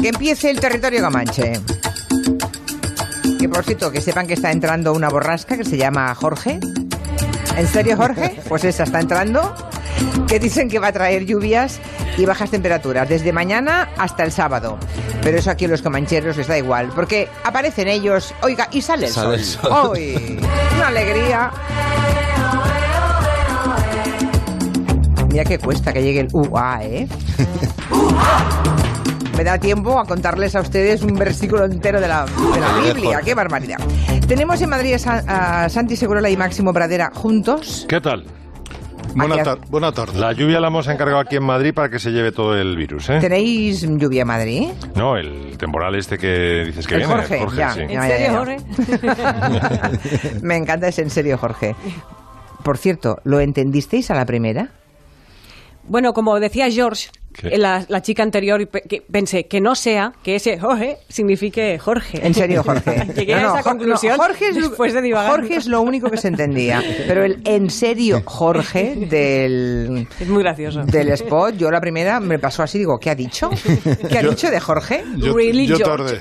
que empiece el territorio Comanche. Que por cierto, que sepan que está entrando una borrasca que se llama Jorge. ¿En serio, Jorge? Pues esa está entrando. Que dicen que va a traer lluvias y bajas temperaturas desde mañana hasta el sábado. Pero eso aquí a los comancheros les da igual, porque aparecen ellos, oiga, y sale el Sale sol. Una alegría. Mira qué cuesta que llegue el UA, ¿eh? Me da tiempo a contarles a ustedes un versículo entero de la, de la Biblia. ¡Qué barbaridad! Tenemos en Madrid a, San- a Santi Segurola y Máximo Pradera juntos. ¿Qué tal? Buena, Aquí- tar- buena tarde. La lluvia la hemos encargado aquí en Madrid para que se lleve todo el virus, ¿eh? ¿Tenéis lluvia en Madrid? No, el temporal este que dices que El viene. Jorge, ya. sí. Ya, ¿En serio. Jorge? Me encanta ese en serio, Jorge. Por cierto, ¿lo entendisteis a la primera? Bueno, como decía George, la, la chica anterior, y pe- que pensé que no sea que ese Jorge signifique Jorge. En serio, Jorge. Llegué a No, no, esa Jor- conclusión no, Jorge, es, lo- después de divagar. Jorge es lo único que se entendía. Pero el en serio, Jorge, del, Es muy gracioso. del spot, yo la primera me pasó así, digo, ¿qué ha dicho? ¿Qué ha Yo- dicho de Jorge? Yo, Really, yo tardé.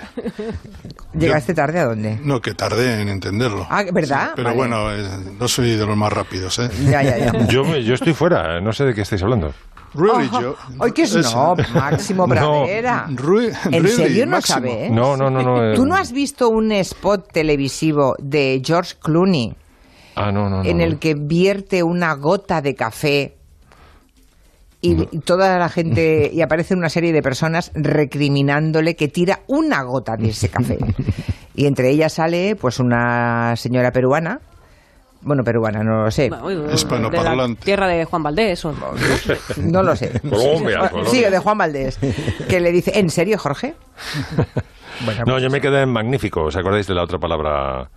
¿Llegaste tarde a dónde? No, que tardé en entenderlo. Ah, ¿verdad? Pero Vale. bueno, eh, no soy de los más rápidos, ¿eh? Ya, ya, ya. Yo, me- yo estoy fuera, no sé de qué estáis hablando. Really, yo... Hoy que es no, Máximo No. Pradera. Ru- ¿En serio no Máximo. sabes? No, no, no, no. eh, ¿Tú no has visto un spot televisivo de George Clooney Ah, no, no, no. en el que vierte una gota de café y y toda la gente y aparece una serie de personas recriminándole que tira una gota de ese café y entre ellas sale pues una señora peruana bueno peruana no lo sé Hispanoparlante. tierra de Juan Valdés. o- no lo sé Colombia, Colombia. sí de Juan Valdés que le dice en serio Jorge No, yo me quedé en magnífico. ¿Os acordáis de la otra palabra?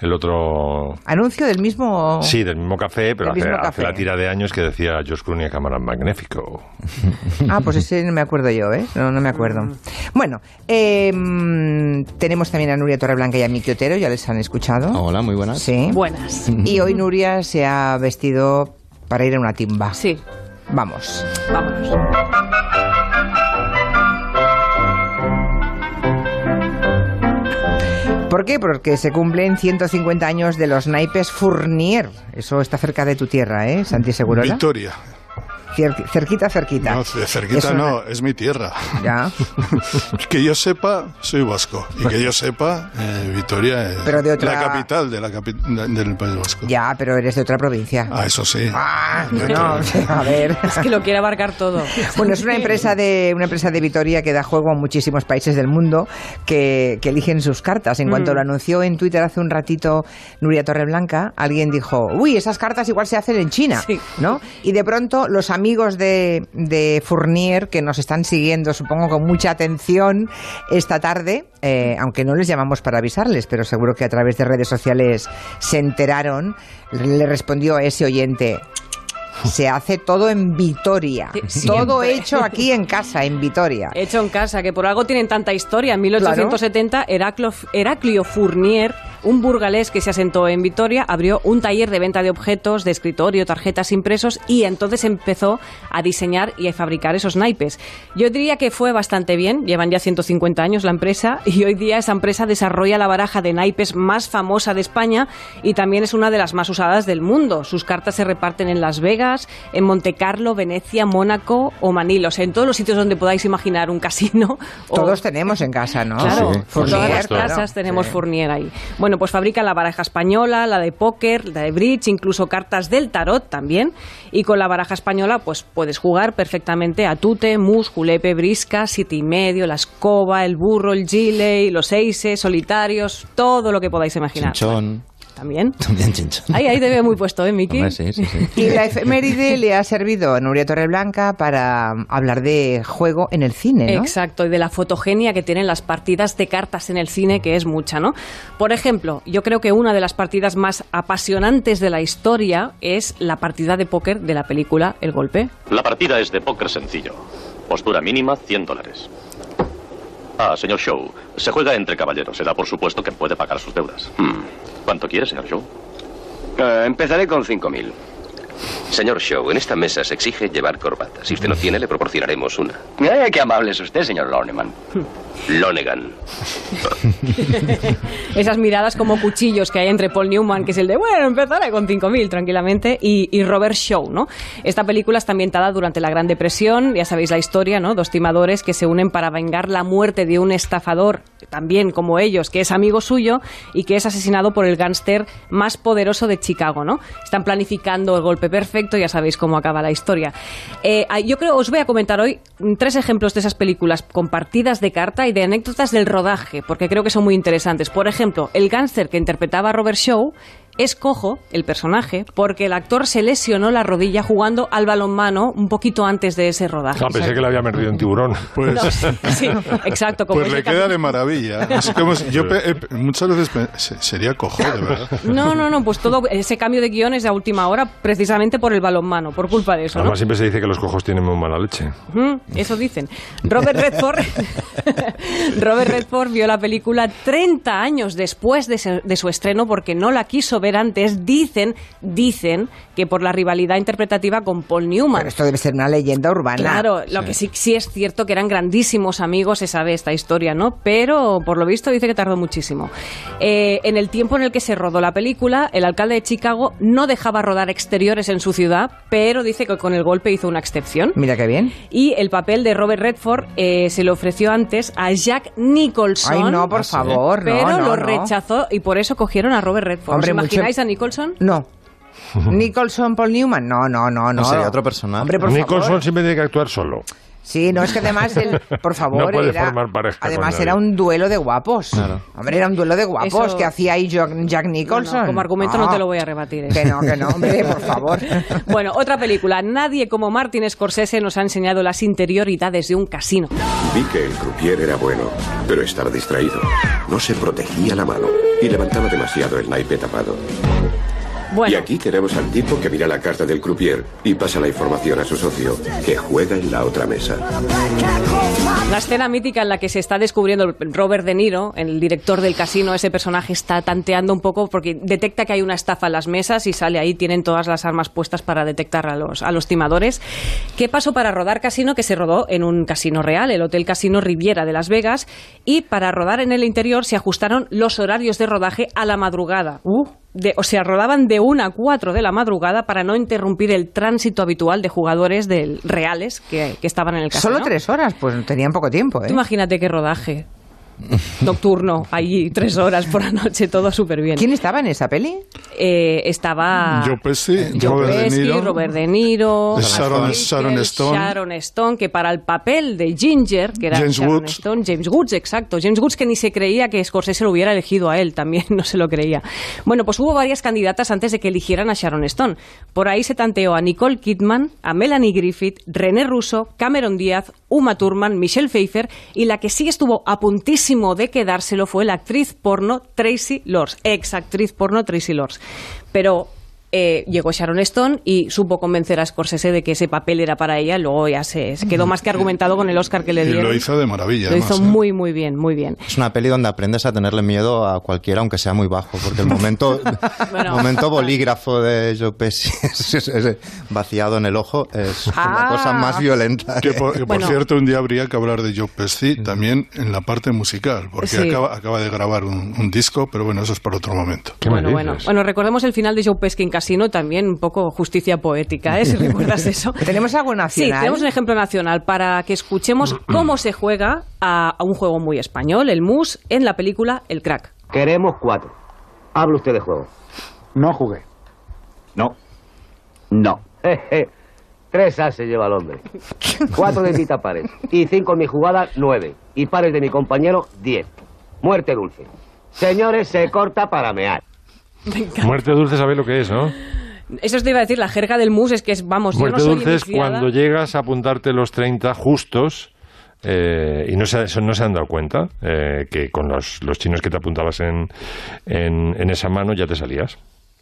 El otro. anuncio del mismo Sí, del mismo café, pero hace, mismo hace café. la tira de años que decía George Clooney a cámara magnífico. Ah, pues ese no me acuerdo yo, ¿eh? No, no me acuerdo. Bueno, eh, tenemos también a Nuria Torreblanca y a Miki Otero, ya les han escuchado. Hola, muy buenas. Sí. Buenas. Y hoy Nuria se ha vestido para ir a una timba. Sí, Vamos. vámonos. ¿Por qué? Porque se cumplen 150 años de los naipes Fournier. Eso está cerca de tu tierra, ¿eh? Santi Segurola. Victoria. Cerquita, cerquita. No, cerquita Es una- no, es mi tierra. Ya. que yo sepa, soy vasco. Y que yo sepa, eh, Vitoria es Pero de otra- la capital de la capi- del País Vasco. Ya, pero eres de otra provincia. Ah, eso sí. Ah, no, a ver. Es que lo quiere abarcar todo. Bueno, es una empresa de una empresa de Vitoria que da juego a muchísimos países del mundo que, que eligen sus cartas. En cuanto lo anunció en Twitter hace un ratito Nuria Torreblanca, alguien dijo, uy, esas cartas igual se hacen en China, Sí. ¿no? Y de pronto los amigos de, de Fournier, que nos están siguiendo, supongo, con mucha atención esta tarde, eh, aunque no les llamamos para avisarles, pero seguro que a través de redes sociales se enteraron, le respondió a ese oyente, se hace todo en Vitoria. Todo hecho aquí en casa, en Vitoria. Hecho en casa, que por algo tienen tanta historia. En 1870, Heraclo- Heraclio Fournier, un burgalés que se asentó en Vitoria, abrió un taller de venta de objetos, de escritorio, tarjetas impresos y entonces empezó a diseñar y a fabricar esos naipes. Yo diría que fue bastante bien, llevan ya 150 años la empresa y hoy día esa empresa desarrolla la baraja de naipes más famosa de España y también es una de las más usadas del mundo. Sus cartas se reparten en Las Vegas, en Monte Carlo, Venecia, Mónaco o Manila, o sea, en todos los sitios donde podáis imaginar un casino. o- Todos tenemos en casa, ¿no? Claro, Sí, por por todas las casas tenemos Sí. Fournier ahí. Bueno, pues fabrican la baraja española, la de póker, la de bridge, incluso cartas del tarot también. Y con la baraja española, pues puedes jugar perfectamente a tute, mus, julepe, brisca, siete y medio, la escoba, el burro, el gile, los seises, solitarios, todo lo que podáis imaginar. También. También chinchón. Ahí, ahí te veo muy puesto, ¿eh, Miki? Hombre, sí, sí, sí. Y la efeméride le ha servido a Nuria Torreblanca para hablar de juego en el cine, ¿no? Exacto, y de la fotogenia que tienen las partidas de cartas en el cine, que es mucha, ¿no? Por ejemplo, yo creo que una de las partidas más apasionantes de la historia es la partida de póker de la película El Golpe. La partida es de póker sencillo. Postura mínima, 100 dólares. Ah, señor Show, se juega entre caballeros. Se da por supuesto que puede pagar sus deudas. Hmm. ¿Cuánto quiere, señor Show? Eh, empezaré con 5.000. Señor Shaw, en esta mesa se exige llevar corbata. Si usted no tiene, le proporcionaremos una. Ay, qué amable es usted, señor Loneman. Lonegan. Esas miradas como cuchillos que hay entre Paul Newman, que es el de, bueno, empezaré con 5.000 tranquilamente, y, y, Robert Shaw, ¿no? Esta película está ambientada durante la Gran Depresión, ya sabéis la historia, ¿no? Dos timadores que se unen para vengar la muerte de un estafador, también como ellos, que es amigo suyo y que es asesinado por el gángster más poderoso de Chicago, ¿no? Están planificando el golpe perfecto, ya sabéis cómo acaba la historia. Eh, yo creo, os voy a comentar hoy tres ejemplos de esas películas compartidas de carta y de anécdotas del rodaje, porque creo que son muy interesantes. Por ejemplo, el gángster que interpretaba Robert Shaw es cojo, el personaje, porque el actor se lesionó la rodilla jugando al balonmano un poquito antes de ese rodaje. Ah, pensé que le había perdido un tiburón. Pues, sí, exacto. Como pues le queda de maravilla. yo muchas veces sería cojo, de verdad. No, no, no, pues todo ese cambio de guiones de última hora precisamente por el balonmano, por culpa de eso. Además siempre se dice que los cojos tienen muy mala leche. eso dicen. Robert Redford, Robert Redford vio la película 30 años después de, de su estreno porque no la quiso ver antes, dicen, dicen que por la rivalidad interpretativa con Paul Newman. Pero esto debe ser una leyenda urbana. Claro, lo que sí, sí es cierto que eran grandísimos amigos, se sabe esta historia, ¿no? Pero por lo visto dice que tardó muchísimo. Eh, en el tiempo en el que se rodó la película, el alcalde de Chicago no dejaba rodar exteriores en su ciudad, pero dice que con el golpe hizo una excepción. Mira qué bien. Y el papel de Robert Redford eh, se le ofreció antes a Jack Nicholson. Ay, no, por favor, Pero lo rechazó y por eso cogieron a Robert Redford. Hombre, imagináis a Nicholson? No. Nicholson, Paul Newman, no, no, no, no. sería otro personaje. Hombre, Nicholson siempre tiene que actuar solo. Sí, no es que además, el, por favor, no era, formar pareja además era un duelo de guapos. Hombre, era un duelo de guapos que hacía ahí Jack Nicholson. como argumento no. te lo voy a rebatir. ¿eh? Que no, que no, hombre, por favor. bueno, otra película. Nadie como Martin Scorsese nos ha enseñado las interioridades de un casino. Vi que el croupier era bueno, pero estaba distraído. No se protegía la mano y levantaba demasiado el naipe tapado. Y aquí tenemos al tipo que mira la carta del croupier y pasa la información a su socio, que juega en la otra mesa. La escena mítica en la que se está descubriendo Robert De Niro, el director del casino, ese personaje está tanteando un poco porque detecta que hay una estafa en las mesas y sale ahí, tienen todas las armas puestas para detectar a los, a los timadores. ¿Qué pasó para rodar casino? Que se rodó en un casino real, el Hotel Casino Riviera de Las Vegas, y para rodar en el interior se ajustaron los horarios de rodaje a la madrugada. Uh o sea, rodaban de una a cuatro de la madrugada para no interrumpir el tránsito habitual de jugadores del, reales que, estaban en el casino. Solo tres horas, pues tenían poco tiempo. ¿eh? imagínate qué rodaje nocturno, allí tres horas por la noche, todo súper bien. ¿Quién estaba en esa peli? Eh, estaba Joe Pesci, Robert, De Niro, Robert De Niro, Sharon, Sharon, Stone, Sharon Stone, que para el papel de Ginger, que era James Sharon Woods. Stone, James Woods, exacto, James Woods que ni se creía que Scorsese lo hubiera elegido a él, también no se lo creía. Bueno, pues hubo varias candidatas antes de que eligieran a Sharon Stone. Por ahí se tanteó a Nicole Kidman, a Melanie Griffith, René Russo, Cameron Díaz, Uma Thurman, Michelle Pfeiffer y la que sí estuvo a de quedárselo fue la actriz porno Tracy Lords, ex actriz porno Tracy Lords. Pero eh, llegó Sharon Stone y supo convencer a Scorsese de que ese papel era para ella. Luego ya se, quedó más que argumentado con el Oscar que le dieron. Y lo hizo de maravilla. Lo hizo ¿eh? muy, muy bien, muy bien. Es una peli donde aprendes a tenerle miedo a cualquiera, aunque sea muy bajo, porque el momento, momento bolígrafo de Joe Pesci, vaciado en el ojo, es la ah. cosa más violenta. Que por, cierto, un día habría que hablar de Joe Pesci también en la parte musical, porque acaba, acaba de grabar un, disco, pero bueno, eso es para otro momento. Bueno, bueno, bueno, recordemos el final de Joe Pesci en Casino, también un poco justicia poética, ¿eh? si recuerdas eso. ¿Tenemos algo nacional? Sí, tenemos un ejemplo nacional para que escuchemos cómo se juega a, un juego muy español, el MUS, en la película El Crack. Queremos cuatro. Habla usted de juego. No jugué. No. No. Tres as se lleva el hombre. Cuatro de Tita pares. Y cinco en mi jugada, nueve. Y pares de mi compañero, diez. Muerte dulce. Señores, se corta para mear. Muerte dulce, ¿sabéis lo que es, no? Eso te iba a decir, la jerga del mus es que es, vamos, Muerte yo no dulce es cuando llegas a apuntarte los 30 justos eh, y no se, no se han dado cuenta eh, que con los, los chinos que te apuntabas en, en, esa mano ya te salías.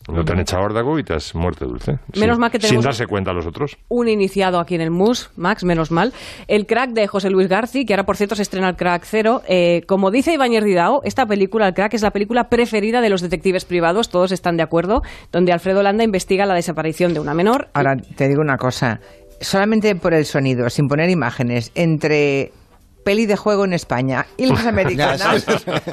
No te han echado órdago y te has muerto dulce. Menos mal que tenemos... Sin darse cuenta a los otros. Un iniciado aquí en el MUS, Max, menos mal. El crack de José Luis García, que ahora por cierto se estrena el crack cero. Eh, como dice Ibáñez Didao, esta película, el crack, es la película preferida de los detectives privados, todos están de acuerdo, donde Alfredo Landa investiga la desaparición de una menor. Ahora, te digo una cosa, solamente por el sonido, sin poner imágenes, entre peli de juego en España y las americanas,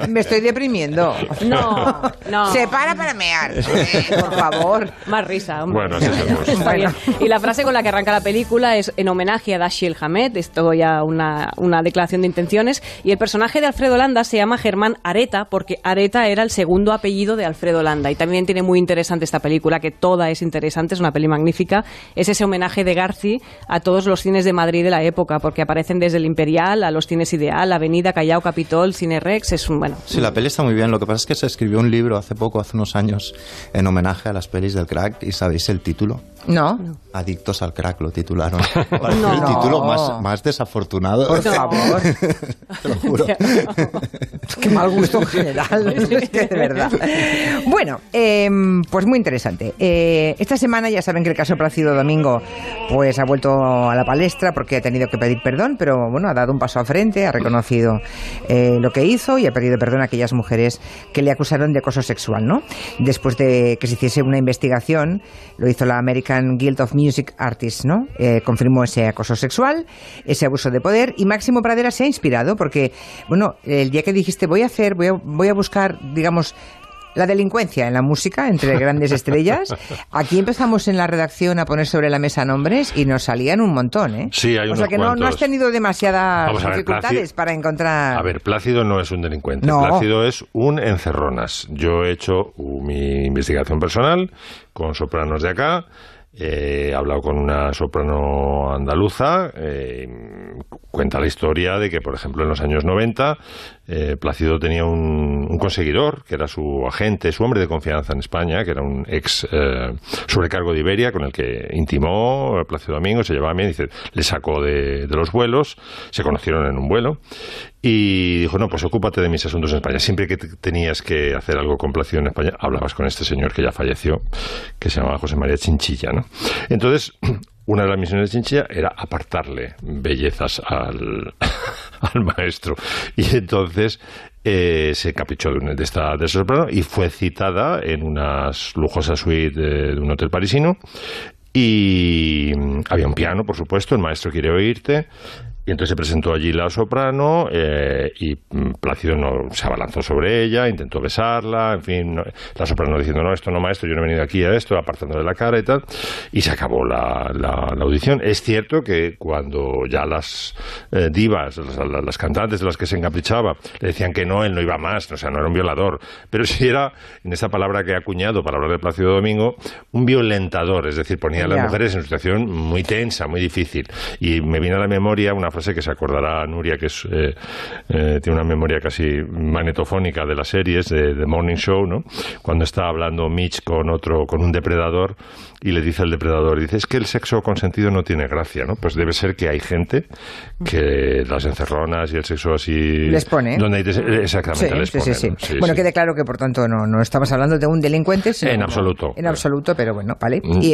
me estoy deprimiendo. No, no. Se para para mear. Eh, por favor. Más risa, hombre. Bueno, Está bien. Y la frase con la que arranca la película es en homenaje a Dashiell Hamed, esto ya una, una declaración de intenciones, y el personaje de Alfredo Landa se llama Germán Areta, porque Areta era el segundo apellido de Alfredo Landa. Y también tiene muy interesante esta película, que toda es interesante, es una peli magnífica. Es ese homenaje de Garci a todos los cines de Madrid de la época, porque aparecen desde el Imperial a los cines Ideal, Avenida, Callao, Capitol, Cine Rex, es un bueno. Sí, la peli está muy bien. Lo que pasa es que se escribió un libro hace poco, hace unos años, en homenaje a las pelis del crack. ¿Y sabéis el título? No. Adictos al crack lo titularon. no. El título más, más desafortunado. Por favor. Te lo juro. Qué mal gusto en general. es que de verdad. Bueno, em, pues muy interesante. Eh, esta semana ya saben que el caso Plácido Domingo pues ha vuelto a la palestra porque ha tenido que pedir perdón, pero bueno, ha dado un paso al frente, ha reconocido eh, lo que hizo y ha pedido perdón a aquellas mujeres que le acusaron de acoso sexual, ¿no? Después de que se hiciese una investigación, lo hizo la American Guild of Music Artists, ¿no? Eh, confirmó ese acoso sexual, ese abuso de poder y Máximo Pradera se ha inspirado porque, bueno, el día que dijiste voy a hacer, voy a, voy a buscar, digamos, la delincuencia en la música entre grandes estrellas. Aquí empezamos en la redacción a poner sobre la mesa nombres y nos salían un montón, ¿eh? Sí, hay O sea que no, has tenido demasiadas dificultades para encontrar. A ver, Plácido no es un delincuente. Plácido es un encerronas. Yo he hecho mi investigación personal con sopranos de acá eh, he hablado con una soprano andaluza, eh, cuenta la historia de que, por ejemplo, en los años 90, eh, Plácido tenía un, conseguidor, que era su agente, su hombre de confianza en España, que era un ex sobrecargo de Iberia, con el que intimó Plácido Domingo, se llevaba bien, dice, le sacó de, de los vuelos, se conocieron en un vuelo, y dijo, no, pues ocúpate de mis asuntos en España. Siempre que tenías que hacer algo complacido en España, hablabas con este señor que ya falleció, que se llamaba José María Chinchilla, ¿no? Entonces, una de las misiones de Chinchilla era apartarle bellezas al, maestro. Y entonces eh, se caprichó de, de esta de y fue citada en unas lujosas suite de, de un hotel parisino. Y había un piano, por supuesto, el maestro quiere oírte. Y entonces se presentó allí la soprano eh, y mm, Plácido no, se abalanzó sobre ella, intentó besarla, en fin, la soprano diciendo, no, esto no, maestro, yo no he venido aquí a esto, apartando de la cara y tal, y se acabó la, la, audición. Es cierto que cuando ya las eh, divas, las, cantantes de las que se encaprichaba, le decían que no, él no iba más, o sea, no era un violador, pero sí era, en esa palabra que he acuñado para hablar de Plácido Domingo, un violentador, es decir, ponía a las mujeres en una situación muy tensa, muy difícil. Y me viene a la memoria una frase que se acordará Nuria, que es, eh, eh, tiene una memoria casi magnetofónica de las series, de The Morning Show, ¿no? Cuando está hablando Mitch con otro, con un depredador, y le dice al depredador, dice, es que el sexo consentido no tiene gracia, ¿no? Pues debe ser que hay gente que las encerronas y el sexo así... Les pone. Donde exactamente, les pone. Sí, sí, bueno, quede claro que, por tanto, no, no estamos hablando de un delincuente, sino... En absoluto. En absoluto, pero bueno, vale. Mm. ¿Y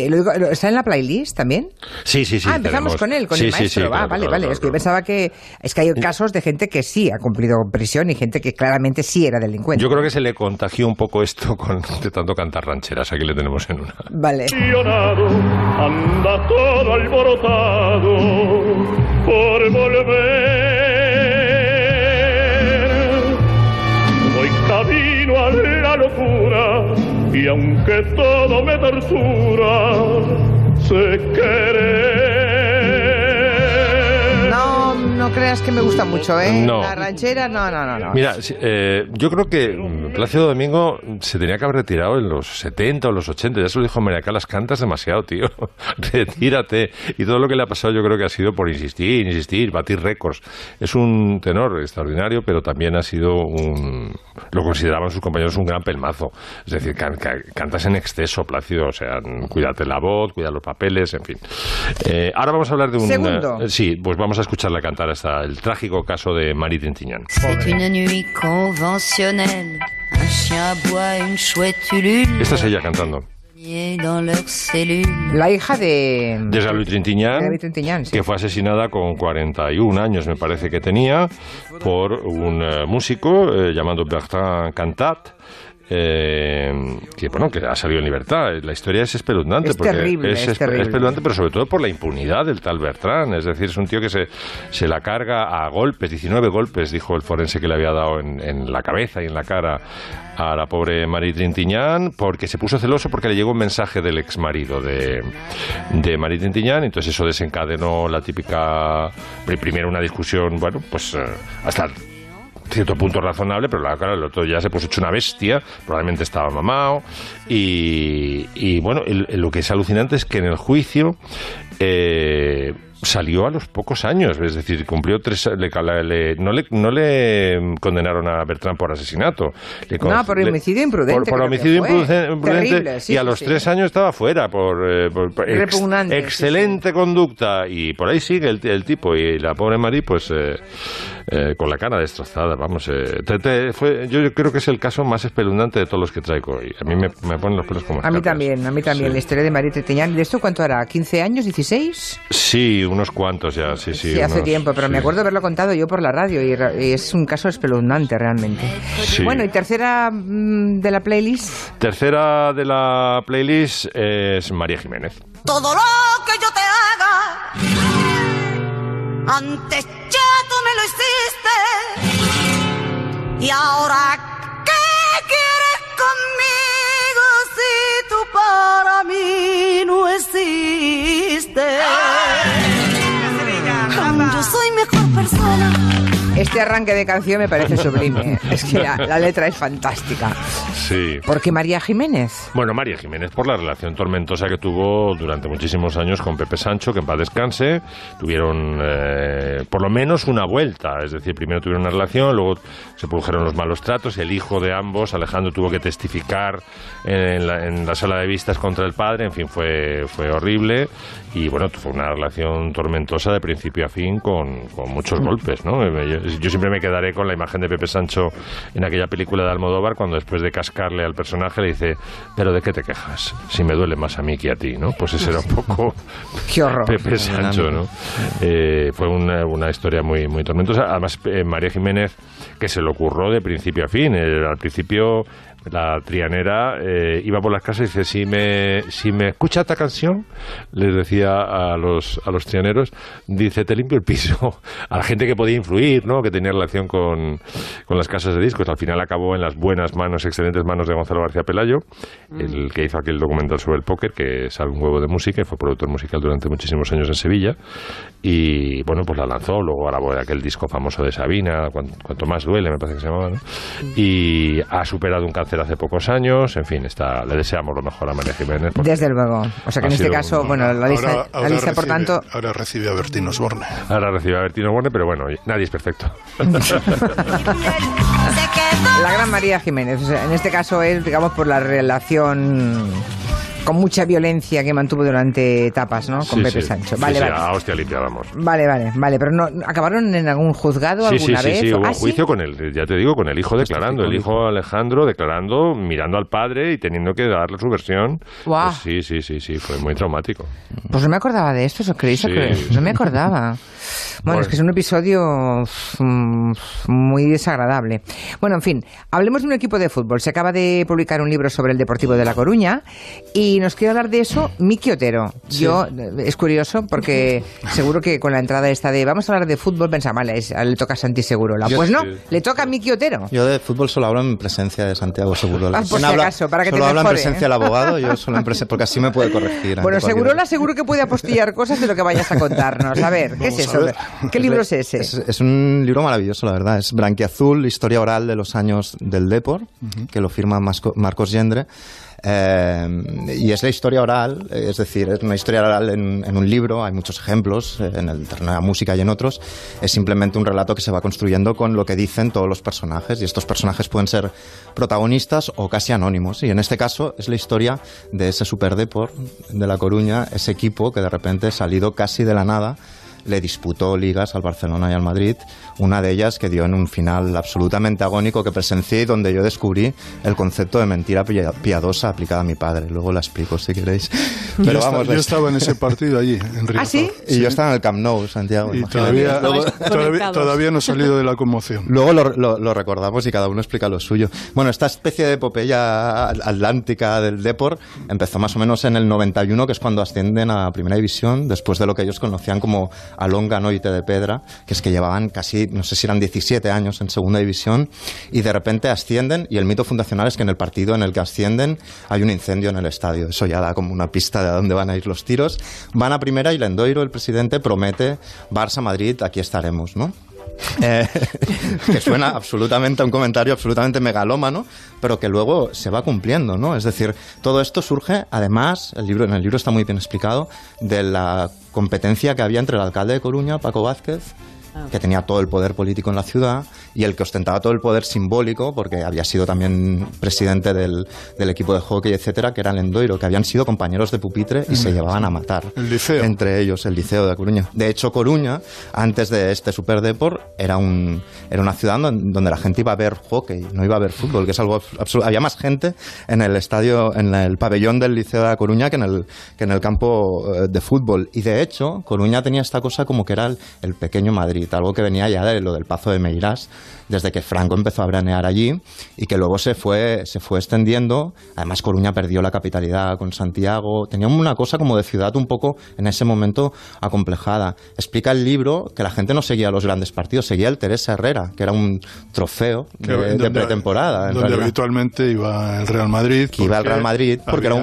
está en la playlist también? Sí, sí, sí. Ah, empezamos con él, con el maestro. ah, vale, vale. es que yo pensaba que... Es que hay casos de gente que sí ha cumplido prisión y gente que claramente sí era delincuente. Yo creo que se le contagió un poco esto con de tanto cantar rancheras. Aquí le tenemos en una. Vale anda todo alborotado por volver. Voy camino a la locura y aunque todo me tortura, sé querer no creas que me gusta mucho, ¿eh? No. La ranchera, no, no, no. no. Mira, eh, yo creo que Plácido Domingo se tenía que haber retirado en los 70 o los 80. Ya se lo dijo María las cantas demasiado, tío. Retírate. Y todo lo que le ha pasado yo creo que ha sido por insistir, insistir, batir récords. Es un tenor extraordinario, pero también ha sido un... Lo consideraban sus compañeros un gran pelmazo. Es decir, cantas en exceso, Plácido. O sea, cuídate la voz, cuida los papeles, en fin. Eh, ahora vamos a hablar de un... Segundo. sí, pues vamos a escucharla cantar hasta el trágico caso de Marie Trintignant. C'est une nuit conventionnelle Esta es ella cantando. La hija de... De Jean-Louis Trintignant, que fue asesinada con 41 años, me parece que tenía, por un eh, músico eh, llamado Bertrand Cantat, eh, que bueno que ha salido en libertad. La historia es espeluznante es terrible, es, espeluznante pero sobre todo por la impunidad del tal Bertrand es decir es un tío que se, se la carga a golpes 19 golpes dijo el forense que le había dado en, en la cabeza y en la cara a la pobre Marie Trintignant porque se puso celoso porque le llegó un mensaje del ex marido de, de Marie Trintignant. Entonces eso desencadenó la típica primero una discusión bueno pues eh, hasta cierto punto razonable, pero la cara el otro ya se puso hecho una bestia, probablemente estaba mamado. Y, y bueno, lo que es alucinante es que en el juicio eh, salió a los pocos años, es decir, cumplió tres. Le, no, le, no le condenaron a Bertrand por asesinato. no, por homicidio imprudente. Por, homicidio imprudente. y a los tres años estaba fuera por, eh, excelente conducta. Y por ahí sigue el, el, tipo. Y la pobre Marie, pues. Eh, eh, con la cara destrozada, vamos. Eh, fue, yo, creo que es el caso más espeluznante de todos los que traigo hoy. A mí me, me ponen los pelos como A mí también, a mí también. La historia de María Teteñán. ¿De esto cuánto era? ¿15 años? ¿16? Sí, unos cuantos ya, sí, sí. Sí, hace tiempo, pero me acuerdo haberlo contado yo por la radio y, es un caso espeluznante realmente. Bueno, y tercera mm, de la playlist. Tercera de la playlist es María Jiménez. Todo lo que yo te haga antes ya tú me lo hiciste. Y ahora, ¿qué quieres conmigo si tú para mí no existes? Yo soy mejor persona este arranque de canción me parece sublime. Es que la, letra es fantástica. Sí. ¿Por qué María Jiménez? Bueno, María Jiménez por la relación tormentosa que tuvo durante muchísimos años con Pepe Sancho, que en paz descanse. Tuvieron eh, por lo menos una vuelta. Es decir, primero tuvieron una relación, luego se produjeron los malos tratos. El hijo de ambos, Alejandro, tuvo que testificar en la, sala de vistas contra el padre. En fin, fue, fue horrible. Y bueno, fue una relación tormentosa de principio a fin con, con muchos golpes, ¿no? Yo siempre me quedaré con la imagen de Pepe Sancho en aquella película de Almodóvar cuando después de cascarle al personaje le dice, pero ¿de qué te quejas? Si me duele más a mí que a ti, ¿no? Pues ese era un poco Pepe Sancho, ¿no? Eh, fue una, una, historia muy, muy tormentosa. Además, eh, María Jiménez, que se le ocurrió de principio a fin. Eh, al principio la trianera eh, iba por las casas y dice, si me, si me escucha esta canción, les decía a los, a los trianeros, dice, te limpio el piso. A la gente que podía influir, ¿no? que tenía relación con, con las casas de discos. Al final acabó en las buenas manos, excelentes manos de Gonzalo García Pelayo, mm. el que hizo aquel documental sobre el póker, que es algún huevo de música y fue productor musical durante muchísimos años en Sevilla. Y bueno, pues la lanzó, luego grabó aquel disco famoso de Sabina, Cuanto, más duele, me parece que se llamaba, ¿no? Mm. Y ha superado un cáncer hace pocos años. En fin, está, le deseamos lo mejor a María Jiménez. Desde luego. O sea que en este caso, bueno, la lista, la lista por tanto. Ahora recibe a Bertino Osborne. Ahora recibe a Bertino Osborne, pero bueno, nadie es perfecto. la gran María Jiménez. en este caso es, digamos, por la relación con mucha violencia que mantuvo durante etapas, ¿no? Con Pepe Sancho. Vale, vale. a hostia limpia, vamos. Vale, vale, vale. Pero no, ¿acabaron en algún juzgado alguna vez? Sí, sí, hubo ¿Ah, un juicio con él, ya te digo, con el hijo declarando, el hijo Alejandro declarando, mirando al padre y teniendo que darle su versión. Pues sí, sí, sí, sí, fue muy traumático. Pues no me acordaba de esto, ¿os creéis? No me acordaba. Bueno, es que es un episodio mm, muy desagradable. Bueno, en fin, hablemos de un equipo de fútbol. Se acaba de publicar un libro sobre el Deportivo de La Coruña y nos quiere hablar de eso Miki Otero. Yo, es curioso porque seguro que con la entrada esta de vamos a hablar de fútbol pensaba, vale, le toca a Santi Segurola. pues no, le toca a Miki Otero. Yo de fútbol solo hablo en presencia de Santiago Segurola. Ah, por si acaso, para que solo te habla en presencia del abogado, yo solo en presencia, porque así me puede corregir. Bueno, Segurola seguro que puede apostillar cosas de lo que vayas a contarnos. A ver, ¿qué es eso? ¿Qué libro es ese? Es, un libro maravilloso, la verdad. Es Branquiazul, historia oral de los años del Depor, que lo firma Marcos Gendre. Eh, y es la historia oral, es decir, es una historia oral en, un libro, hay muchos ejemplos, eh, en el terreno de la música y en otros. Es simplemente un relato que se va construyendo con lo que dicen todos los personajes, y estos personajes pueden ser protagonistas o casi anónimos. Y en este caso es la historia de ese Super Deport de La Coruña, ese equipo que de repente ha salido casi de la nada le disputó ligas al Barcelona y al Madrid, una de ellas que dio en un final absolutamente agónico que presencié y donde yo descubrí el concepto de mentira piadosa aplicada a mi padre. Luego la explico si queréis. Pero yo, vamos, yo estaba en ese partido allí, en Río. ¿Ah, sí? Y yo estaba en el Camp Nou, Santiago. Y todavía, todavía, no he salido de la conmoción. Luego lo, lo, recordamos y cada uno explica lo suyo. Bueno, esta especie de epopeya atlántica del Deport empezó más o menos en el 91, que es cuando ascienden a Primera División, después de lo que ellos conocían como Alonga Noite de Pedra, que es que llevaban casi, no sé si eran 17 años en Segunda División, y de repente ascienden, y el mito fundacional es que en el partido en el que ascienden hay un incendio en el estadio. Eso ya da como una pista de a dónde van a ir los tiros. Van a Primera y Lendoiro, el presidente, promete Barça-Madrid, aquí estaremos, ¿no? Eh, que suena absolutamente a un comentario absolutamente megalómano, pero que luego se va cumpliendo, ¿no? Es decir, todo esto surge, además, el libro, en el libro está muy bien explicado, de la competencia que había entre el alcalde de Coruña, Paco Vázquez. Que tenía todo el poder político en la ciudad y el que ostentaba todo el poder simbólico, porque había sido también presidente del, del equipo de hockey, etcétera, que era el Endoiro, que habían sido compañeros de pupitre y se mm. llevaban a matar. El liceo. Entre ellos, el liceo de Coruña. De hecho, Coruña, antes de este Superdeport, era, un, era una ciudad donde la gente iba a ver hockey, no iba a ver fútbol, que es algo absoluto. Había más gente en el estadio, en el pabellón del liceo de Coruña que en el, que en el campo eh, de fútbol. Y de hecho, Coruña tenía esta cosa como que era el pequeño Madrid algo que venía ya de lo del Pazo de Meirás, desde que Franco empezó a branear allí y que luego se fue, se fue extendiendo. Además, Coruña perdió la capitalidad con Santiago. Teníamos una cosa como de ciudad un poco en ese momento acomplejada. Explica el libro que la gente no seguía los grandes partidos, seguía el Teresa Herrera, que era un trofeo de, pretemporada. donde habitualmente iba el Real Madrid. iba el Real Madrid porque era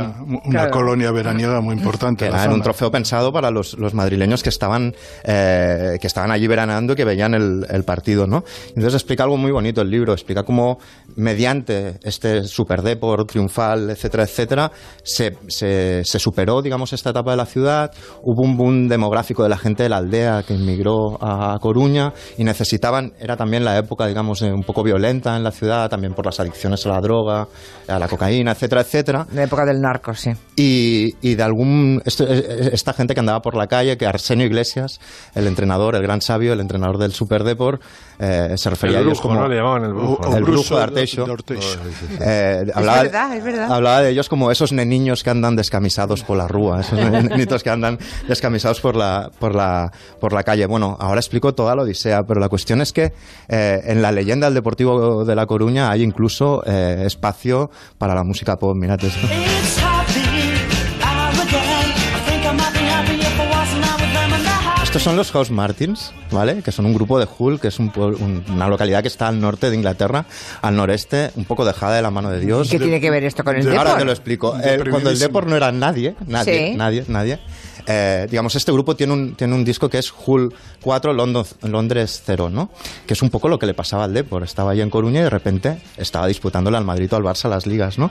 una colonia veraniega muy importante. Era un trofeo pensado para los, madrileños que estaban, eh, que estaban allí veraneando y que veían el, el partido. ¿no? Entonces explica explica algo muy bonito el libro, explica cómo mediante este superdeport triunfal, etcétera, etcétera, se, se, se, superó, digamos, esta etapa de la ciudad, hubo un boom demográfico de la gente de la aldea que inmigró a Coruña y necesitaban, era también la época, digamos, un poco violenta en la ciudad, también por las adicciones a la droga, a la cocaína, etcétera, etcétera. La época del narco, sí. Y, y de algún, esta gente que andaba por la calle, que Arsenio Iglesias, el entrenador, el gran sabio, el entrenador del superdeport, eh, se refería el brujo, ¿no? Le llamaban el brujo. El brujo de Arteixo. Eh, hablaba, es verdad, es verdad. Hablaba de ellos como esos neniños que andan descamisados por la rúa, esos nenitos que andan descamisados por la, por, la, por la calle. Bueno, ahora explico toda la odisea, pero la cuestión es que eh, en la leyenda del Deportivo de La Coruña hay incluso eh, espacio para la música pop. Mirad eso. Estos son los House Martins, ¿vale? Que son un grupo de Hull, que es una localidad que está al norte de Inglaterra, al noreste, un poco dejada de la mano de Dios. ¿Qué tiene que ver esto con el Depor? Ahora te lo explico. Eh, cuando el Depor no era nadie, nadie, nadie, nadie eh, digamos, este grupo tiene un, tiene un disco que es Hull 4, Londres 0, ¿no? Que es un poco lo que le pasaba al Depor. Estaba ahí en Coruña y de repente estaba disputándole al Madrid o al Barça las ligas, ¿no?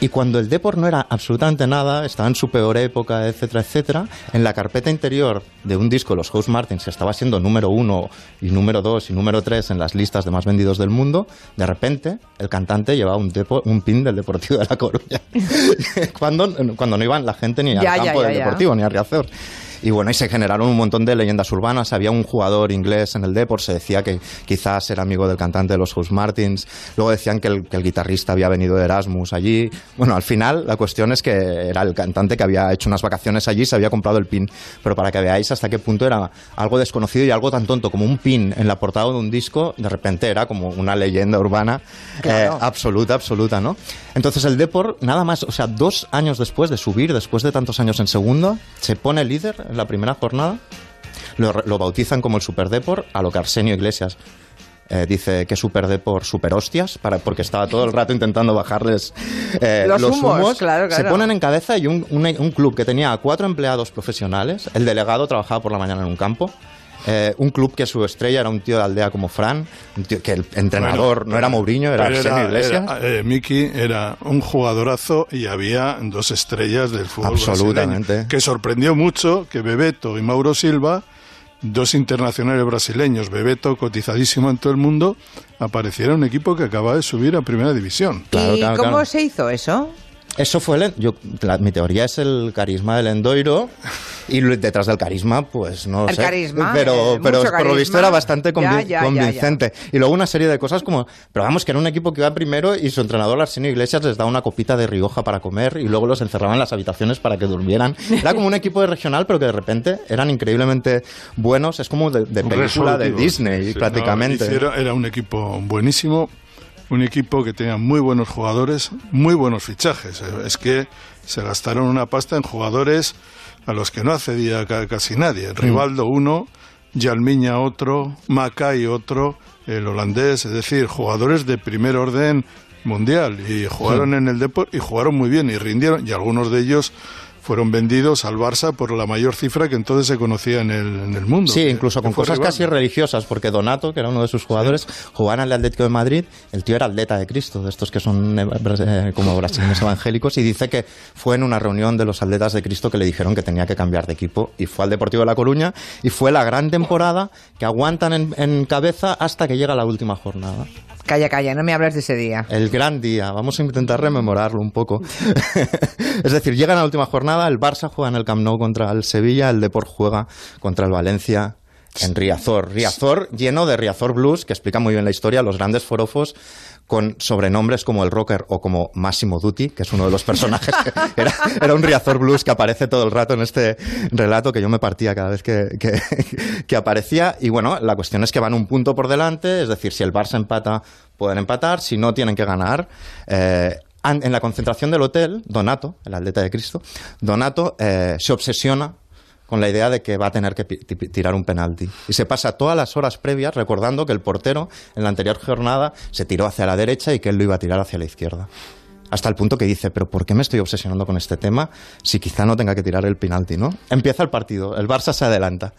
Y cuando el Depor no era absolutamente nada, estaba en su peor época, etcétera, etcétera, en la carpeta interior de un disco, los House Martins, que estaba siendo número uno y número dos y número tres en las listas de más vendidos del mundo, de repente el cantante llevaba un, un pin del Deportivo de La Coruña. cuando, cuando no iban la gente ni al campo del Deportivo, ni a Riazor. Y bueno, y se generaron un montón de leyendas urbanas. Había un jugador inglés en el Deport, se decía que quizás era amigo del cantante de los House Martins. Luego decían que el, guitarrista había venido de Erasmus allí. Bueno, al final la cuestión es que era el cantante que había hecho unas vacaciones allí, se había comprado el pin. Pero para que veáis hasta qué punto era algo desconocido y algo tan tonto como un pin en la portada de un disco, de repente era como una leyenda urbana eh, absoluta, absoluta, ¿no? Entonces el Deport, nada más, o sea, dos años después de subir, después de tantos años en segundo, se pone líder en la primera jornada, lo, bautizan como el Super Deport, a lo que Arsenio Iglesias eh, dice que Super Deport super hostias, para, porque estaba todo el rato intentando bajarles eh, los, humos. Se ponen en cabeza y un, un, club que tenía cuatro empleados profesionales, el delegado trabajaba por la mañana en un campo, eh, un club que su estrella era un tío de aldea como Fran, que el entrenador no era Mourinho, era Arsenio Iglesias. Eh, Miki era un jugadorazo y había dos estrellas del fútbol Absolutamente. que sorprendió mucho que Bebeto y Mauro Silva dos internacionales brasileños, Bebeto, cotizadísimo en todo el mundo, apareciera un equipo que acaba de subir a primera división. ¿Y cómo se hizo eso? Eso fue, yo, mi teoría es el carisma del Endoiro Y detrás del carisma, pues no el sé. Carisma, pero, eh, pero por lo visto era bastante convincente. y luego una serie de cosas como, pero vamos, que era un equipo que iba primero y su entrenador Arsenio Iglesias les daba una copita de Rioja para comer y luego los encerraba en las habitaciones para que durmieran. Era como un equipo de regional, pero que de repente eran increíblemente buenos. Es como de, película de Disney, prácticamente. era un equipo buenísimo un equipo que tenía muy buenos jugadores, muy buenos fichajes. Es que se gastaron una pasta en jugadores a los que no accedía casi nadie. Mm. Rivaldo uno, Yalmiña otro, Macay otro, el holandés, es decir, jugadores de primer orden mundial y jugaron en el deporte y jugaron muy bien y rindieron y algunos de ellos fueron vendidos al Barça por la mayor cifra que entonces se conocía en el, en el mundo. Sí, incluso con cosas casi religiosas, porque Donato, que era uno de sus jugadores, jugaba en el Atlético de Madrid, el tío era atleta de Cristo, de estos que son eh, eh, como brasileños evangélicos, y dice que fue en una reunión de los atletas de Cristo que le dijeron que tenía que cambiar de equipo, y fue al Deportivo de La Coruña, y fue la gran temporada que aguantan en, en cabeza hasta que llega la última jornada. Calla, calla, no me hables de ese día. El gran día, vamos a intentar rememorarlo un poco. es decir, llega a la última jornada, el Barça juega en el Camp Nou contra el Sevilla, el Deport juega contra el Valencia en Riazor. Riazor lleno de Riazor Blues, que explica muy bien la historia, los grandes forofos con sobrenombres como el Rocker o como Massimo Dutti, que es uno de los personajes que era, un Riazor Blues que aparece todo el rato en este relato que yo me partía cada vez que, que, aparecía. Y bueno, la cuestión es que van un punto por delante, es decir, si el Barça empata, pueden empatar, si no, tienen que ganar. Eh, en la concentración del hotel, Donato, el atleta de Cristo, Donato eh, se obsesiona con la idea de que va a tener que tirar un penalti. Y se pasa todas las horas previas recordando que el portero en la anterior jornada se tiró hacia la derecha y que él lo iba a tirar hacia la izquierda. Hasta el punto que dice, pero ¿por qué me estoy obsesionando con este tema si quizá no tenga que tirar el penalti, no? Empieza el partido, el Barça se adelanta.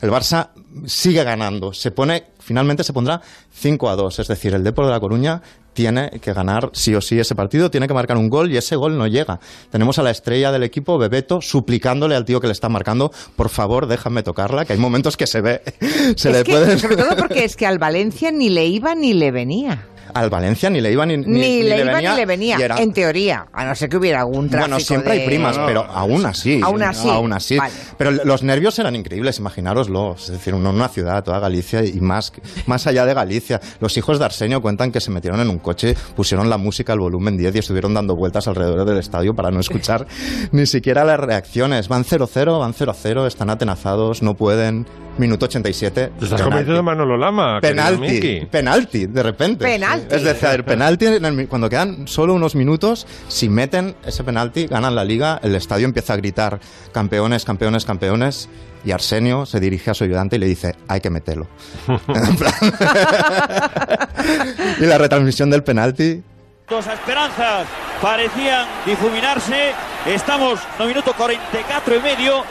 El Barça sigue ganando, se pone, finalmente se pondrá 5 a 2, es decir, el Depor de La Coruña tiene que ganar sí o sí ese partido, tiene que marcar un gol y ese gol no llega. Tenemos a la estrella del equipo, Bebeto, suplicándole al tío que le está marcando, por favor, déjame tocarla, que hay momentos que se ve, se le puede... Sobre todo porque es que al Valencia ni le iba ni le venía al Valencia ni le iba ni, ni, le, iba venía, ni le venía, en teoría, a no ser que hubiera algún tráfico Bueno, siempre hay primas, pero aún así. Aún así. Aún así. Pero los nervios eran increíbles, imaginároslo. Es decir, una, una ciudad, toda Galicia y más, más allá de Galicia. Los hijos de Arsenio cuentan que se metieron en un coche, pusieron la música al volumen 10 y estuvieron dando vueltas alrededor del estadio para no escuchar ni siquiera las reacciones. Van 0-0, van 0-0, están atenazados, no pueden. Minuto 87. Te estás convirtiendo en Manolo Lama. Penalti. Penalti, de repente. Penalti. Es decir, penalti, cuando quedan solo unos minutos, si meten ese penalti, ganan la liga, el estadio empieza a gritar campeones, campeones, campeones. Y Arsenio se dirige a su ayudante y le dice, hay que meterlo. y la retransmisión del penalti Dos esperanzas parecían difuminarse. Estamos en minuto 44 y medio.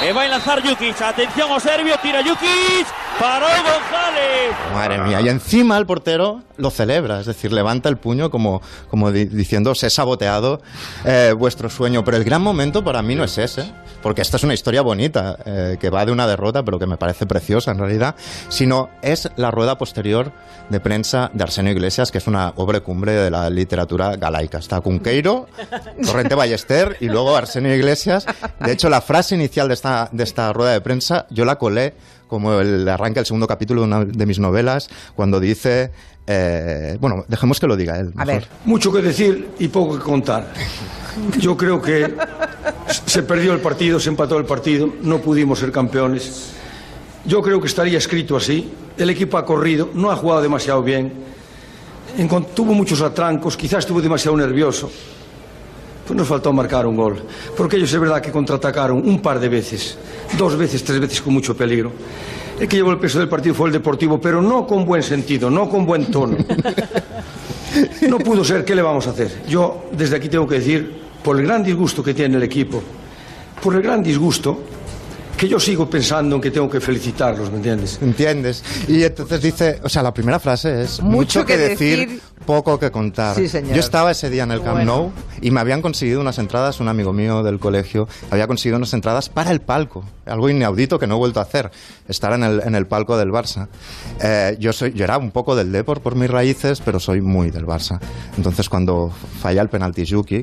Me va a lanzar Jukic. Atención o Serbio. Tira Jukic. Paró González. Madre mía. Y encima el portero lo celebra. Es decir, levanta el puño como, como diciendo, se ha saboteado eh, vuestro sueño. Pero el gran momento para mí no es ese. Porque esta es una historia bonita, eh, que va de una derrota, pero que me parece preciosa en realidad. Sino es la rueda posterior de prensa de Arsenio Iglesias, que es una obra cumbre de la literatura galaica. Está Cunqueiro, Torrente Ballester y luego Arsenio Iglesias. De hecho, la frase inicial de esta de esta rueda de prensa, yo la colé como el arranque del segundo capítulo de una de mis novelas, cuando dice, eh, bueno, dejemos que lo diga él. A ver. Mucho que decir y poco que contar. Yo creo que se perdió el partido, se empató el partido, no pudimos ser campeones. Yo creo que estaría escrito así. El equipo ha corrido, no ha jugado demasiado bien. Tuvo muchos atrancos, quizás estuvo demasiado nervioso. Pues nos faltó marcar un gol. Porque ellos es verdad que contraatacaron un par de veces, dos veces, tres veces con mucho peligro. El que llevó el peso del partido fue el Deportivo, pero no con buen sentido, no con buen tono. No pudo ser, ¿qué le vamos a hacer? Yo desde aquí tengo que decir, por el gran disgusto que tiene el equipo, por el gran disgusto, que yo sigo pensando en que tengo que felicitarlos, ¿me entiendes? ¿Entiendes? Y entonces dice, o sea, la primera frase es mucho, que, decir, poco que contar. Sí, señor. Yo estaba ese día en el Camp Nou Y me habían conseguido unas entradas, un amigo mío del colegio había conseguido unas entradas para el palco, algo inaudito que no he vuelto a hacer, estar en el, en el palco del Barça. Eh, yo, soy, yo era un poco del Depor por mis raíces, pero soy muy del Barça. Entonces cuando falla el penalti Juki,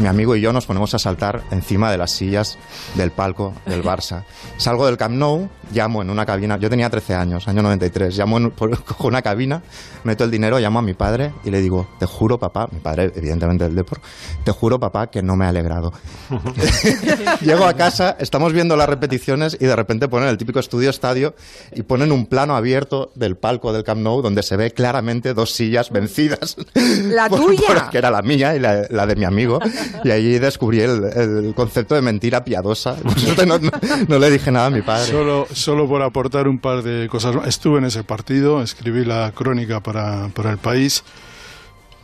mi amigo y yo nos ponemos a saltar encima de las sillas del palco del Barça. Salgo del Camp Nou, llamo en una cabina, yo tenía 13 años, año 93, llamo en, cojo una cabina, meto el dinero, llamo a mi padre y le digo, te juro papá, mi padre evidentemente del Depor, te juro papá que no me ha alegrado. Llego a casa, estamos viendo las repeticiones y de repente ponen el típico estudio estadio y ponen un plano abierto del palco del Camp Nou donde se ve claramente dos sillas vencidas. La tuya. que era la mía y la, de mi amigo. Y ahí descubrí el, concepto de mentira piadosa. No, le dije nada a mi padre. Solo, solo por aportar un par de cosas. Estuve en ese partido, escribí la crónica para, para el país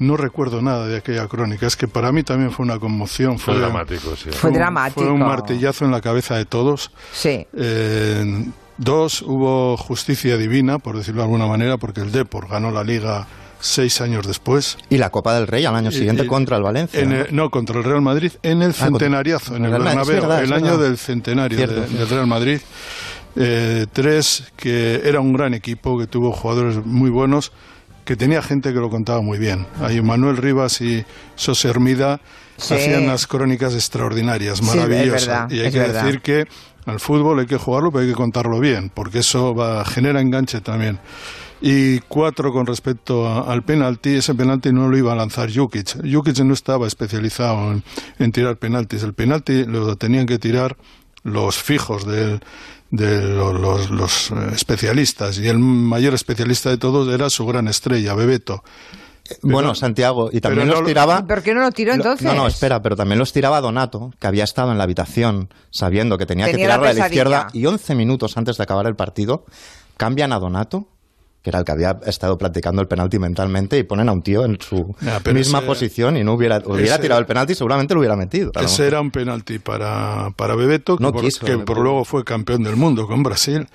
no recuerdo nada de aquella crónica. Es que para mí también fue una conmoción. Fue, dramático, sí. Fue, dramático. Fue un martillazo en la cabeza de todos. Sí. Eh, dos, hubo justicia divina, por decirlo de alguna manera, porque el Depor ganó la Liga seis años después. Y la Copa del Rey al año siguiente contra el Valencia. ¿no? contra el Real Madrid en el ah, centenariazo, en el Bernabéu, el año del centenario del Real Madrid. Eh, tres, que era un gran equipo, que tuvo jugadores muy buenos que tenía gente que lo contaba muy bien. Ahí Manuel Rivas y Sos Hermida hacían unas crónicas extraordinarias, maravillosas. y hay que decir que al fútbol hay que jugarlo, pero hay que contarlo bien, porque eso va, genera enganche también. Y cuatro con respecto al penalti, ese penalti no lo iba a lanzar Jukic. Jukic no estaba especializado en, en tirar penaltis. El penalti lo tenían que tirar los fijos del, de los, eh, especialistas y el mayor especialista de todos era su gran estrella, Bebeto. bueno, Santiago, y también los tiraba... ¿Por qué no lo tiró entonces? No, no, espera, pero también los tiraba Donato, que había estado en la habitación sabiendo que tenía, que tirarla a la izquierda y 11 minutos antes de acabar el partido cambian a Donato que era el que había estado practicando el penalti mentalmente, y ponen a un tío en su misma posición y no hubiera, hubiera tirado el penalti, seguramente lo hubiera metido. Ese era un penalti para, para Bebeto, que, por, luego fue campeón del mundo con Brasil.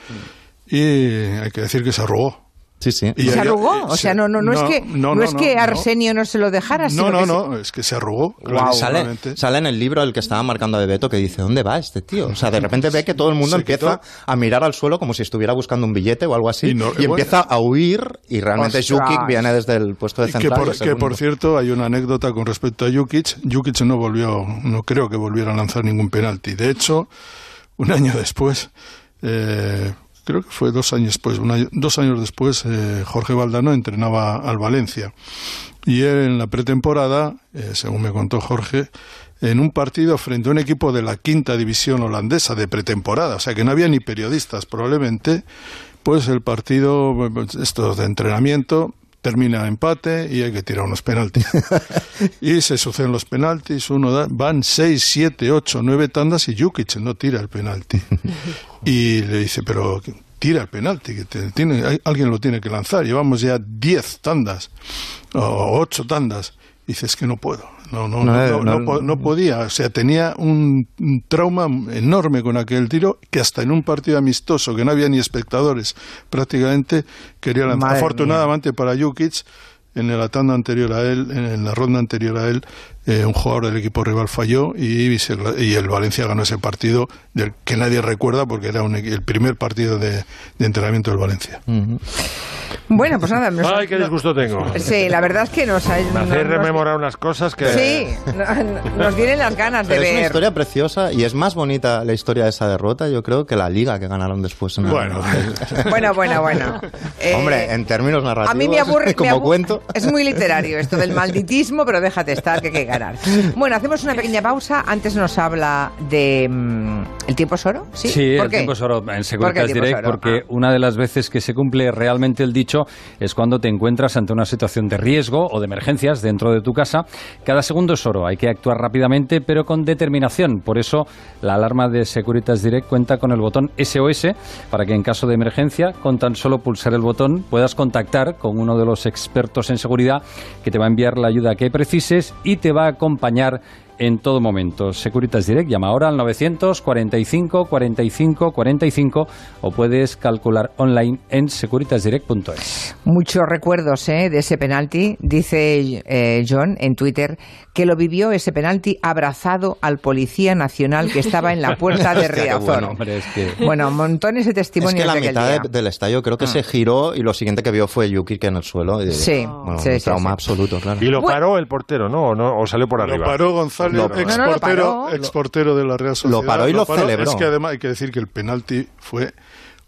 Y hay que decir que se arrugó. Sí, sí. Y ¿Se arrugó? O sea, no, no, no, es que, no, es que Arsenio no se lo dejara. No, no, no, es que se arrugó. sale, sale, en el libro el que estaba marcando a Bebeto que dice, ¿dónde va este tío? O sea, de repente ve que todo el mundo empieza a mirar al suelo como si estuviera buscando un billete o algo así y, empieza a huir y realmente Jukic viene desde el puesto de central. Que por, que por cierto, hay una anécdota con respecto a Jukic. Jukic no volvió, no creo que volviera a lanzar ningún penalti. De hecho, un año después... Eh, creo que fue dos años después, dos años después, eh, Jorge Valdano entrenaba al Valencia. Y él en la pretemporada, eh, según me contó Jorge, en un partido frente a un equipo de la quinta división holandesa de pretemporada, o sea que no había ni periodistas probablemente, pues el partido, estos de entrenamiento, termina empate y hay que tirar unos penaltis. y se suceden los penaltis, uno da, van seis, siete, ocho, nueve tandas y Jukic no tira el penalti. y le dice, pero tira el penalti, que tiene, alguien lo tiene que lanzar. Llevamos ya diez tandas o ocho tandas. Y dice, es que no puedo. No, no, no, no, podía. O sea, tenía un, trauma enorme con aquel tiro que hasta en un partido amistoso, que no había ni espectadores prácticamente, quería lanzar. Afortunadamente para Jukic, en la tanda anterior a él, en la ronda anterior a él, eh, un jugador del equipo rival falló y, y, el Valencia ganó ese partido del que nadie recuerda porque era el primer partido de, entrenamiento del Valencia. Bueno, pues nada. Ay, qué disgusto tengo. Sí, la verdad es que nos ha... Me hace rememorar unas cosas que... Sí, nos vienen las ganas de ver. Es una historia preciosa y es más bonita la historia de esa derrota, yo creo, que la liga que ganaron después. En bueno. bueno, bueno, bueno. Hombre, en términos narrativos, a mí me aburre, como cuento... Es muy literario esto del malditismo, pero déjate estar, que que ganar. Bueno, hacemos una pequeña pausa. Antes nos habla de... Mm, ¿El tiempo es oro? Sí, sí el tiempo es oro en Securitas Direct, porque ah. una de las veces que se cumple realmente el dicho es cuando te encuentras ante una situación de riesgo o de emergencias dentro de tu casa. Cada segundo es oro, hay que actuar rápidamente pero con determinación. Por eso la alarma de Securitas Direct cuenta con el botón SOS para que en caso de emergencia, con tan solo pulsar el botón, puedas contactar con uno de los expertos en seguridad que te va a enviar la ayuda que precises y te va acompañar en todo momento. Securitas Direct, llama ahora al 945 45 45 o puedes calcular online en securitasdirect.es. Muchos recuerdos ¿eh? de ese penalti, dice eh, John en Twitter, que lo vivió ese penalti abrazado al policía nacional que estaba en la puerta de Riazor. bueno, montones de testimonios. Es que la mitad del estadio creo que se ah. giró y lo siguiente que vio fue Yuki que en el suelo. sí, bueno, un trauma absoluto, claro. Y lo paró el portero, ¿no? ¿O, salió por arriba? Lo paró González, exportero, de la Real Sociedad. Lo paró y lo, celebró. Es que además hay que decir que el penalti fue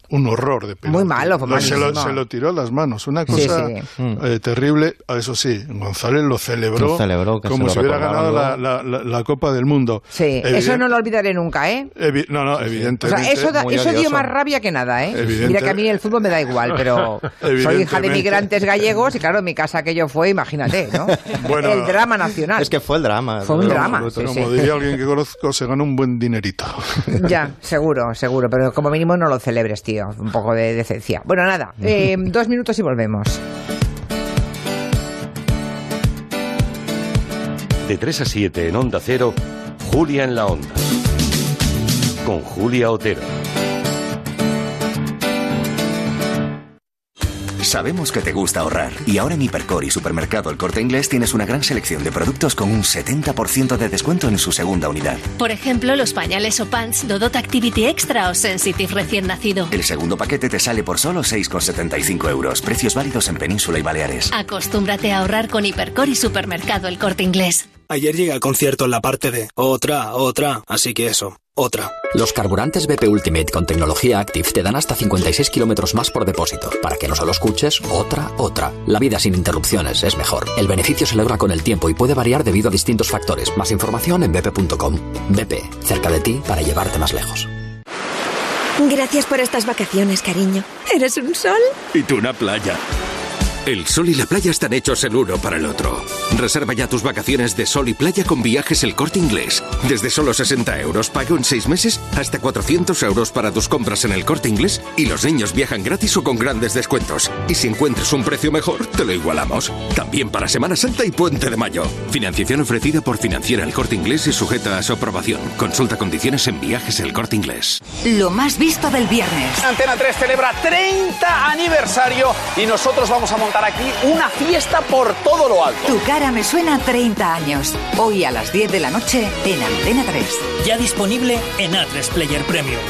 un horror de penalti. Muy malo, fue se, lo, se lo, tiró a las manos, una cosa eh, terrible. Eso sí, González lo celebró, como si hubiera ganado la, la, Copa del Mundo. Sí, eso no lo olvidaré nunca, ¿eh? no, no, evidentemente. eso, eso dio más rabia que nada, ¿eh? Mira que a mí el fútbol me da igual, pero soy hija de migrantes gallegos y claro, mi casa aquello fue, imagínate, ¿no? Bueno, el drama nacional. Es que fue el drama. Fue un drama. como diría alguien que conozco, se ganó un buen dinerito. ya, seguro, seguro, pero como mínimo no lo celebres, tío un poco de decencia. Bueno, nada, eh, dos minutos y volvemos. De 3 a 7 en Onda Cero, Julia en la Onda. Con Julia Otero. Sabemos que te gusta ahorrar y ahora en Hipercor y Supermercado El Corte Inglés tienes una gran selección de productos con un 70% de descuento en su segunda unidad. Por ejemplo, los pañales o pants Dodot Activity Extra o Sensitive recién nacido. El segundo paquete te sale por solo 6,75 euros. Precios válidos en Península y Baleares. Acostúmbrate a ahorrar con Hipercor y Supermercado El Corte Inglés. Ayer llegué al concierto en la parte de otra, otra, así que eso, otra. Los carburantes BP Ultimate con tecnología Active te dan hasta 56 kilómetros más por depósito, para que no solo escuches otra, otra. La vida sin interrupciones es mejor. El beneficio se logra con el tiempo y puede variar debido a distintos factores. Más información en bp.com. BP, cerca de ti para llevarte más lejos. Gracias por estas vacaciones, cariño. ¿Eres un sol? Y tú una playa. El sol y la playa están hechos el uno para el otro. Reserva ya tus vacaciones de sol y playa con viajes el corte inglés. Desde solo 60 euros, pago en 6 meses, hasta 400 euros para tus compras en el corte inglés y los niños viajan gratis o con grandes descuentos. Y si encuentras un precio mejor, te lo igualamos. También para Semana Santa y Puente de Mayo. Financiación ofrecida por Financiera el corte inglés y sujeta a su aprobación. Consulta condiciones en viajes el corte inglés. Lo más visto del viernes. Antena 3 celebra 30 aniversario y nosotros vamos a montar aquí una fiesta por todo lo alto. Tu cara me suena 30 años. Hoy a las 10 de la noche en Antena 3. Ya disponible en A3 Player Premium.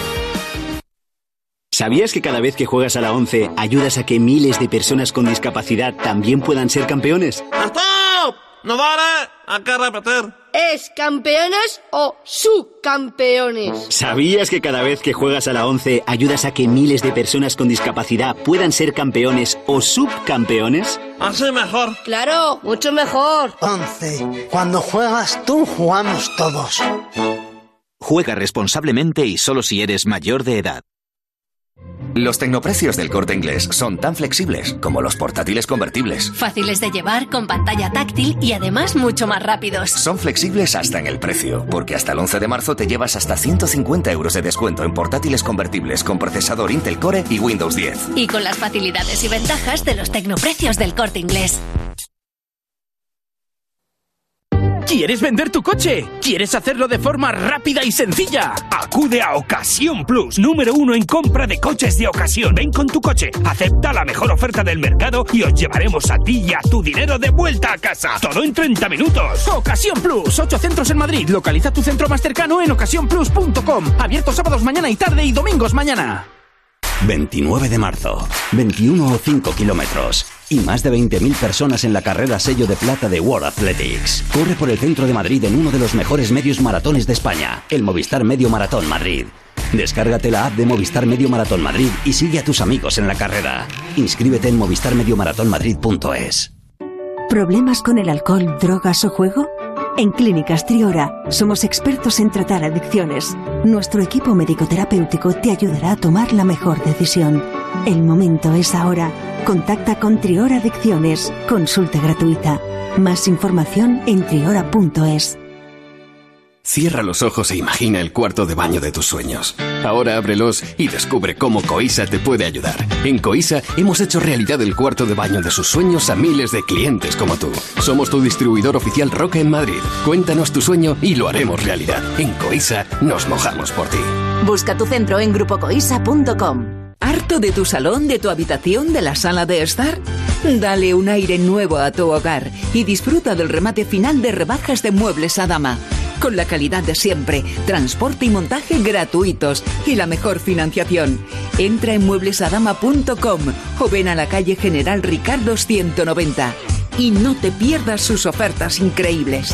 ¿Sabías que cada vez que juegas a la 11 ayudas a que miles de personas con discapacidad también puedan ser campeones? ¡Stop! ¡No vale! ¡Hay que repetir! ¿Es campeones o subcampeones? ¿Sabías que cada vez que juegas a la 11 ayudas a que miles de personas con discapacidad puedan ser campeones o subcampeones? Así mejor. Claro, mucho mejor. 11. Cuando juegas tú, jugamos todos. Juega responsablemente y solo si eres mayor de edad. Los tecnoprecios del corte inglés son tan flexibles como los portátiles convertibles. Fáciles de llevar, con pantalla táctil y además mucho más rápidos. Son flexibles hasta en el precio, porque hasta el 11 de marzo te llevas hasta 150 euros de descuento en portátiles convertibles con procesador Intel Core y Windows 10. Y con las facilidades y ventajas de los tecnoprecios del corte inglés. ¿Quieres vender tu coche? ¿Quieres hacerlo de forma rápida y sencilla? Acude a Ocasión Plus, número uno en compra de coches de ocasión. Ven con tu coche, acepta la mejor oferta del mercado y os llevaremos a ti y a tu dinero de vuelta a casa. Todo en 30 minutos. Ocasión Plus, 8 centros en Madrid. Localiza tu centro más cercano en ocasiónplus.com. Abierto sábados mañana y tarde y domingos mañana. 29 de marzo, 21 o 5 kilómetros y más de 20.000 personas en la carrera sello de plata de World Athletics. Corre por el centro de Madrid en uno de los mejores medios maratones de España, el Movistar Medio Maratón Madrid. Descárgate la app de Movistar Medio Maratón Madrid y sigue a tus amigos en la carrera. Inscríbete en movistarmediomaratonmadrid.es. ¿Problemas con el alcohol, drogas o juego? En Clínicas Triora somos expertos en tratar adicciones. Nuestro equipo médico-terapéutico te ayudará a tomar la mejor decisión. El momento es ahora. Contacta con Triora Adicciones. Consulta gratuita. Más información en triora.es. Cierra los ojos e imagina el cuarto de baño de tus sueños. Ahora ábrelos y descubre cómo Coisa te puede ayudar. En Coisa hemos hecho realidad el cuarto de baño de sus sueños a miles de clientes como tú. Somos tu distribuidor oficial Roca en Madrid. Cuéntanos tu sueño y lo haremos realidad. En Coisa nos mojamos por ti. Busca tu centro en grupocoisa.com. ¿Harto de tu salón, de tu habitación, de la sala de estar? Dale un aire nuevo a tu hogar y disfruta del remate final de rebajas de muebles a dama con la calidad de siempre, transporte y montaje gratuitos y la mejor financiación. Entra en mueblesadama.com o ven a la calle General Ricardo 190 y no te pierdas sus ofertas increíbles.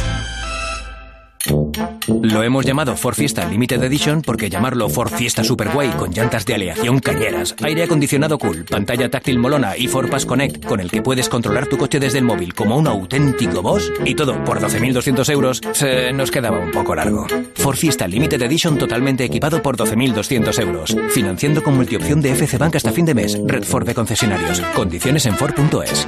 Lo hemos llamado Ford Fiesta Limited Edition porque llamarlo Ford Fiesta Superway con llantas de aleación cañeras, aire acondicionado cool, pantalla táctil molona y Ford Pass Connect con el que puedes controlar tu coche desde el móvil como un auténtico boss y todo por 12.200 euros se nos quedaba un poco largo. Ford Fiesta Limited Edition totalmente equipado por 12.200 euros, financiando con multiopción de FC Bank hasta fin de mes. Red Ford de concesionarios. Condiciones en Ford.es.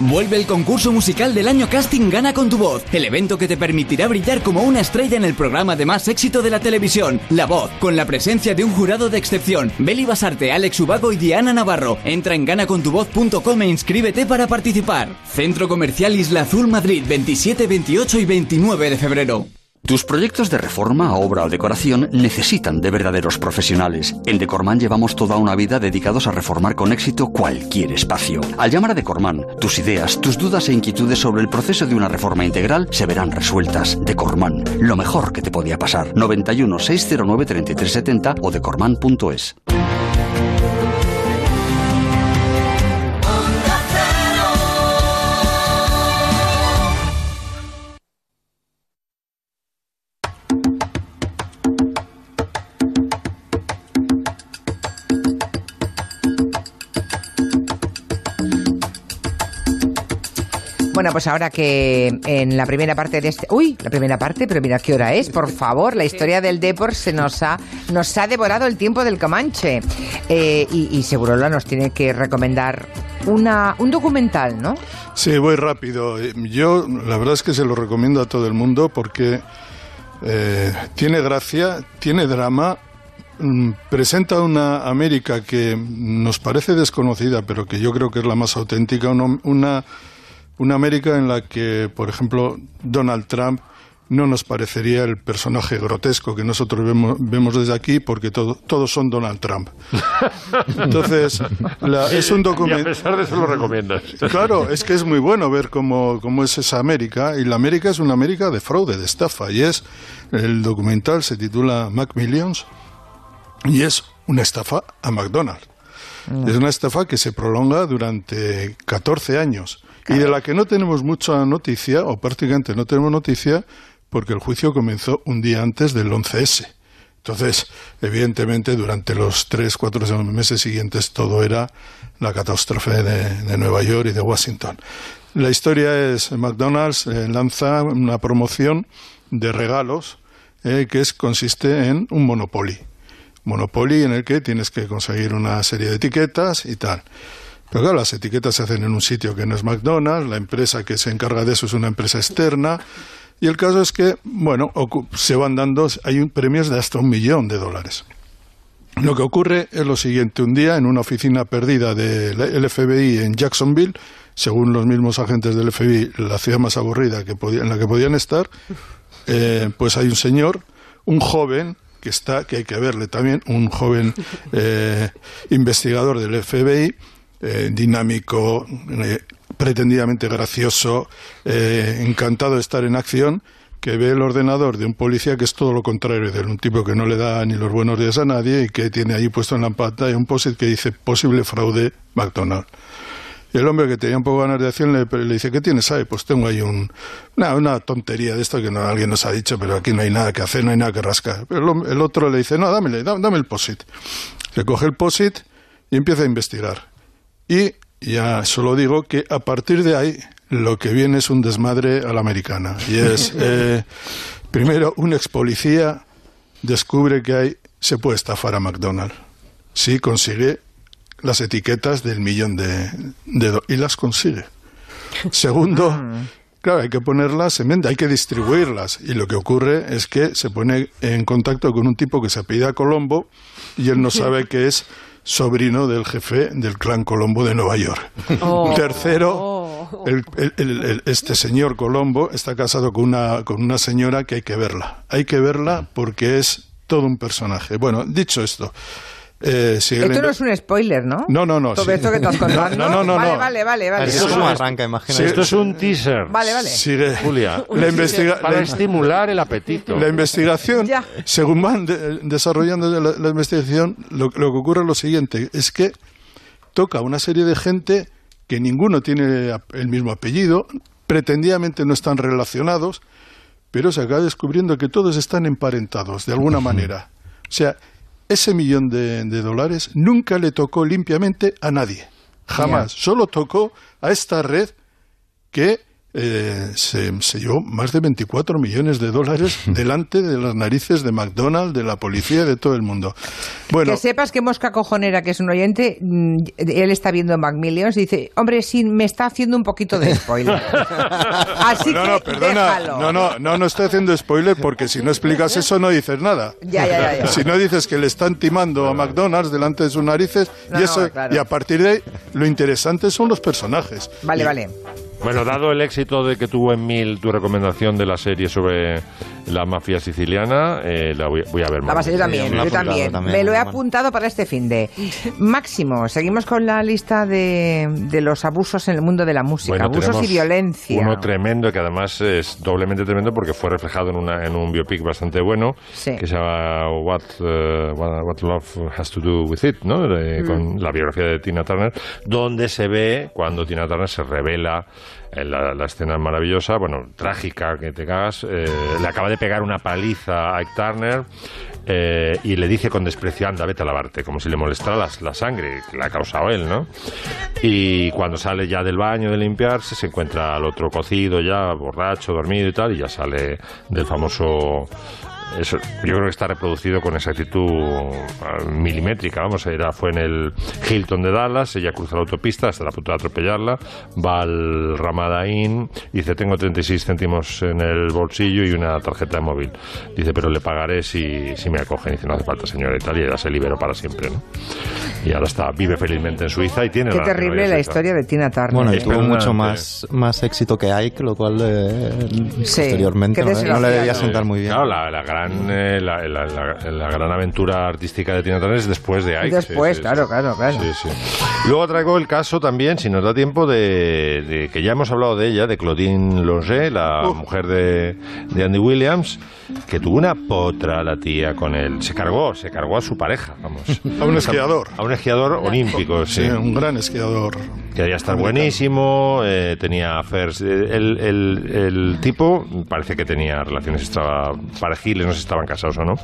Vuelve el concurso musical del año Casting Gana con tu voz, el evento que te permitirá brillar como una estrella en el programa de más éxito de la televisión, La Voz, con la presencia de un jurado de excepción, Beli Basarte, Alex Ubago y Diana Navarro. Entra en ganacontuvoz.com e inscríbete para participar. Centro Comercial Isla Azul Madrid, 27, 28 y 29 de febrero. Tus proyectos de reforma, obra o decoración necesitan de verdaderos profesionales. En Decorman llevamos toda una vida dedicados a reformar con éxito cualquier espacio. Al llamar a Decorman, tus ideas, tus dudas e inquietudes sobre el proceso de una reforma integral se verán resueltas. Decorman, lo mejor que te podía pasar. 91 609 3370 o decorman.es. Bueno, pues ahora que en la primera parte de este... Uy, la primera parte, pero mira qué hora es, por favor. La historia del Depor se nos ha, nos ha devorado el tiempo del Comanche. Eh, y, seguro la nos tiene que recomendar una, un documental, ¿no? Sí, voy rápido. Yo la verdad es que se lo recomiendo a todo el mundo porque eh, tiene gracia, tiene drama mm, presenta una América que nos parece desconocida, pero que yo creo que es la más auténtica, una una América en la que, por ejemplo, Donald Trump no nos parecería el personaje grotesco que nosotros vemos, vemos desde aquí porque todos son Donald Trump. Entonces, es un documento... a pesar de eso lo recomiendas. Claro, es que es muy bueno ver cómo, cómo es esa América y la América es una América de fraude, de estafa y es, el documental se titula Macmillions y es una estafa a McDonald's. Mm. Es una estafa que se prolonga durante 14 años y de la que no tenemos mucha noticia, o prácticamente no tenemos noticia, porque el juicio comenzó un día antes del 11S. Entonces, evidentemente, durante los tres, cuatro meses siguientes todo era la catástrofe de, Nueva York y de Washington. La historia es, McDonald's eh, lanza una promoción de regalos eh, que es, consiste en un Monopoly. Monopoly en el que tienes que conseguir una serie de etiquetas y tal. Pero claro, las etiquetas se hacen en un sitio que no es McDonald's, la empresa que se encarga de eso es una empresa externa, y el caso es que, bueno, se van dando, hay premios de hasta un millón de dólares. Lo que ocurre es lo siguiente, un día en una oficina perdida del FBI en Jacksonville, según los mismos agentes del FBI, la ciudad más aburrida que en la que podían estar, eh, pues hay un señor, un joven, que está, que hay que verle también, un joven eh, investigador del FBI, eh, dinámico, eh, pretendidamente gracioso, eh, encantado de estar en acción, que ve el ordenador de un policía que es todo lo contrario de un tipo que no le da ni los buenos días a nadie y que tiene ahí puesto en la pantalla un post que dice posible fraude McDonald's. Y el hombre que tenía un poco ganas de acción le, dice, ¿qué tienes ahí? Pues tengo ahí un, una, tontería de esto que alguien nos ha dicho, pero aquí no hay nada que hacer, no hay nada que rascar. Pero el, otro le dice, no, dámele, dame, dame el POSIT. Le coge el POSIT y empieza a investigar. Y ya solo digo que a partir de ahí lo que viene es un desmadre a la americana. Y es, eh, primero, un ex policía descubre que hay, se puede estafar a McDonald's si consigue las etiquetas del millón de, de y las consigue. Segundo, ah. Claro, hay que ponerlas en venta, hay que distribuirlas. Y lo que ocurre es que se pone en contacto con un tipo que se apellida Colombo y él no sabe que es sobrino del jefe del clan Colombo de Nueva York. Oh. Tercero, oh. este señor Colombo está casado con una, con una señora que hay que verla. Hay que verla porque es todo un personaje. Bueno, dicho esto, eh, esto no es un spoiler, ¿no? No, no, no. Todo esto que estás contando. No, no, no. Vale, vale, vale. vale. Esto es un arranca, imagínate. esto es un teaser. Vale, vale. Sigue. Julia. La investiga para estimular el apetito. La investigación, según van desarrollando la, investigación, lo, que ocurre es lo siguiente, es que toca una serie de gente que ninguno tiene el mismo apellido, pretendidamente no están relacionados, pero se acaba descubriendo que todos están emparentados de alguna manera. O sea, ese millón de, dólares nunca le tocó limpiamente a nadie. Jamás. Solo tocó a esta red que eh, se, llevó más de 24 millones de dólares delante de las narices de McDonald's, de la policía, de todo el mundo. Bueno, que sepas que Mosca Cojonera, que es un oyente, mm, él está viendo Macmillions y dice, hombre, sí, me está haciendo un poquito de spoiler. Así no, no, perdona, no, no, no, no estoy haciendo spoiler porque si no explicas eso no dices nada. Ya, ya, ya, Si no dices que le están timando a McDonald's delante de sus narices y, eso, y a partir de ahí lo interesante son los personajes. Vale, vale. Bueno, dado el éxito de que tuvo en Mil tu recomendación de la serie sobre la mafia siciliana, eh, la voy, a ver más. yo también, yo también. Me lo he apuntado para este fin de. Máximo, seguimos con la lista de, de los abusos en el mundo de la música, abusos y violencia. Uno tremendo que además es doblemente tremendo porque fue reflejado en, una, en un biopic bastante bueno que se llama What, uh, What, Love Has to Do with It, ¿no? Mm. Con la biografía de Tina Turner, donde se ve cuando Tina Turner se revela la, la, escena maravillosa, bueno, trágica que te cagas, eh, le acaba de pegar una paliza a Ike Turner eh, y le dice con desprecio, anda, vete a lavarte, como si le molestara la, la, sangre que le ha causado él, ¿no? Y cuando sale ya del baño de limpiarse, se encuentra al otro cocido ya, borracho, dormido y tal, y ya sale del famoso yo creo que está reproducido con exactitud ah, milimétrica. Vamos, era, fue en el Hilton de Dallas, ella cruza la autopista, hasta la punto de atropellarla, va al Ramada Inn, dice, tengo 36 céntimos en el bolsillo y una tarjeta de móvil. Dice, pero le pagaré si, si me acogen. Dice, no hace falta, señora, y tal, y ella se liberó para siempre, ¿no? Y ahora está, vive felizmente en Suiza y tiene... Qué terrible la historia de Tina Turner. Bueno, y tuvo mucho más, más éxito que Ike, lo cual eh, posteriormente no, le debía sentar muy bien. Claro, la, la gran eh, la, gran aventura artística de Tina Turner es después de Ike. Después, claro, claro, claro. Luego traigo el caso también, si nos da tiempo, de, que ya hemos hablado de ella, de Claudine Longer, la mujer de, de Andy Williams, que tuvo una potra la tía con él. Se cargó, se cargó a su pareja, vamos. A un esquiador. A un esquiador olímpico, sí. un gran esquiador. Que debía estar buenísimo, eh, tenía affairs. El, el, el, tipo parece que tenía relaciones extra parejiles, no sé si estaban casados o no.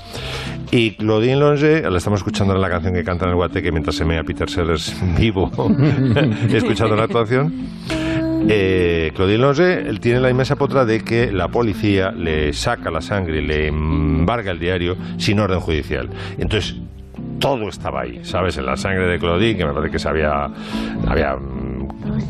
Y Claudine Longe, la estamos escuchando en la canción que canta en el Guateque mientras se mea Peter Sellers vivo, escuchando la actuación. Eh, Claudine Longe tiene la inmensa potra de que la policía le saca la sangre, le embarga el diario sin orden judicial. Entonces, todo estaba ahí, ¿sabes? En la sangre de Claudine, que me parece que se había, había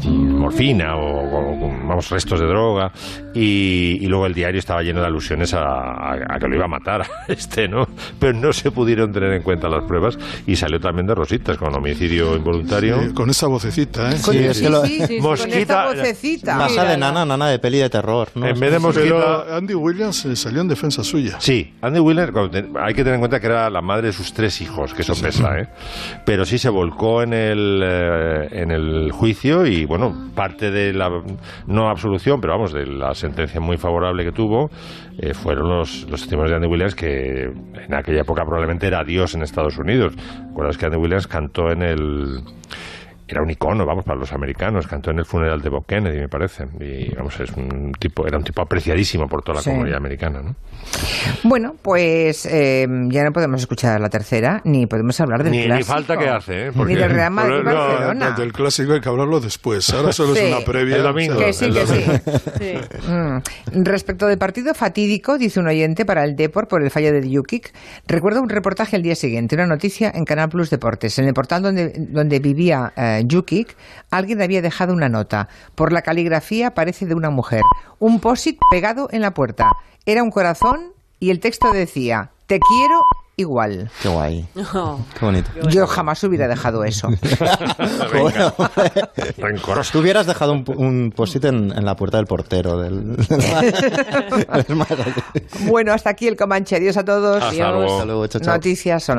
morfina o, vamos restos de droga y, luego el diario estaba lleno de alusiones a, que lo iba a matar a este no pero no se pudieron tener en cuenta las pruebas y salió también de rositas con homicidio involuntario. Con esa vocecita ¿eh? sí, es que lo... mosquita con vocecita. Pasa de nana nana de peli de terror en vez de mosquita Andy Williams eh, salió en defensa suya. Sí Andy Williams hay que tener en cuenta que era la madre de sus tres hijos que eso pesa ¿eh? pero sí se volcó en el eh, en el juicio y bueno, parte de la, no absolución, pero vamos, de la sentencia muy favorable que tuvo, eh, fueron los, los testimonios de Andy Williams, que en aquella época probablemente era Dios en Estados Unidos. ¿Recuerdas que Andy Williams cantó en el era un icono, vamos, para los americanos. Cantó en el funeral de Bob Kennedy, me parece. Y, vamos, es un tipo, era un tipo apreciadísimo por toda la comunidad americana, ¿no? Bueno, pues eh, ya no podemos escuchar la tercera, ni podemos hablar del clásico. Ni falta que hace, ¿eh? Porque, ni del Real Madrid Barcelona. del clásico hay que hablarlo después. Ahora solo es una previa. El domingo. Que sí, que sí. Mm. Respecto del partido fatídico, dice un oyente para el Deport por el fallo de Yukik, recuerdo un reportaje el día siguiente, una noticia en Canal Plus Deportes, en el portal donde, donde vivía eh, en Yukik, alguien había dejado una nota. Por la caligrafía parece de una mujer. Un posit pegado en la puerta. Era un corazón y el texto decía, te quiero igual. Qué guay. Qué bonito. Yo jamás hubiera dejado eso. Tú hubieras dejado un, un post-it en, la puerta del portero. Del, bueno, hasta aquí el Comanche. Adiós a todos. Hasta Noticias son las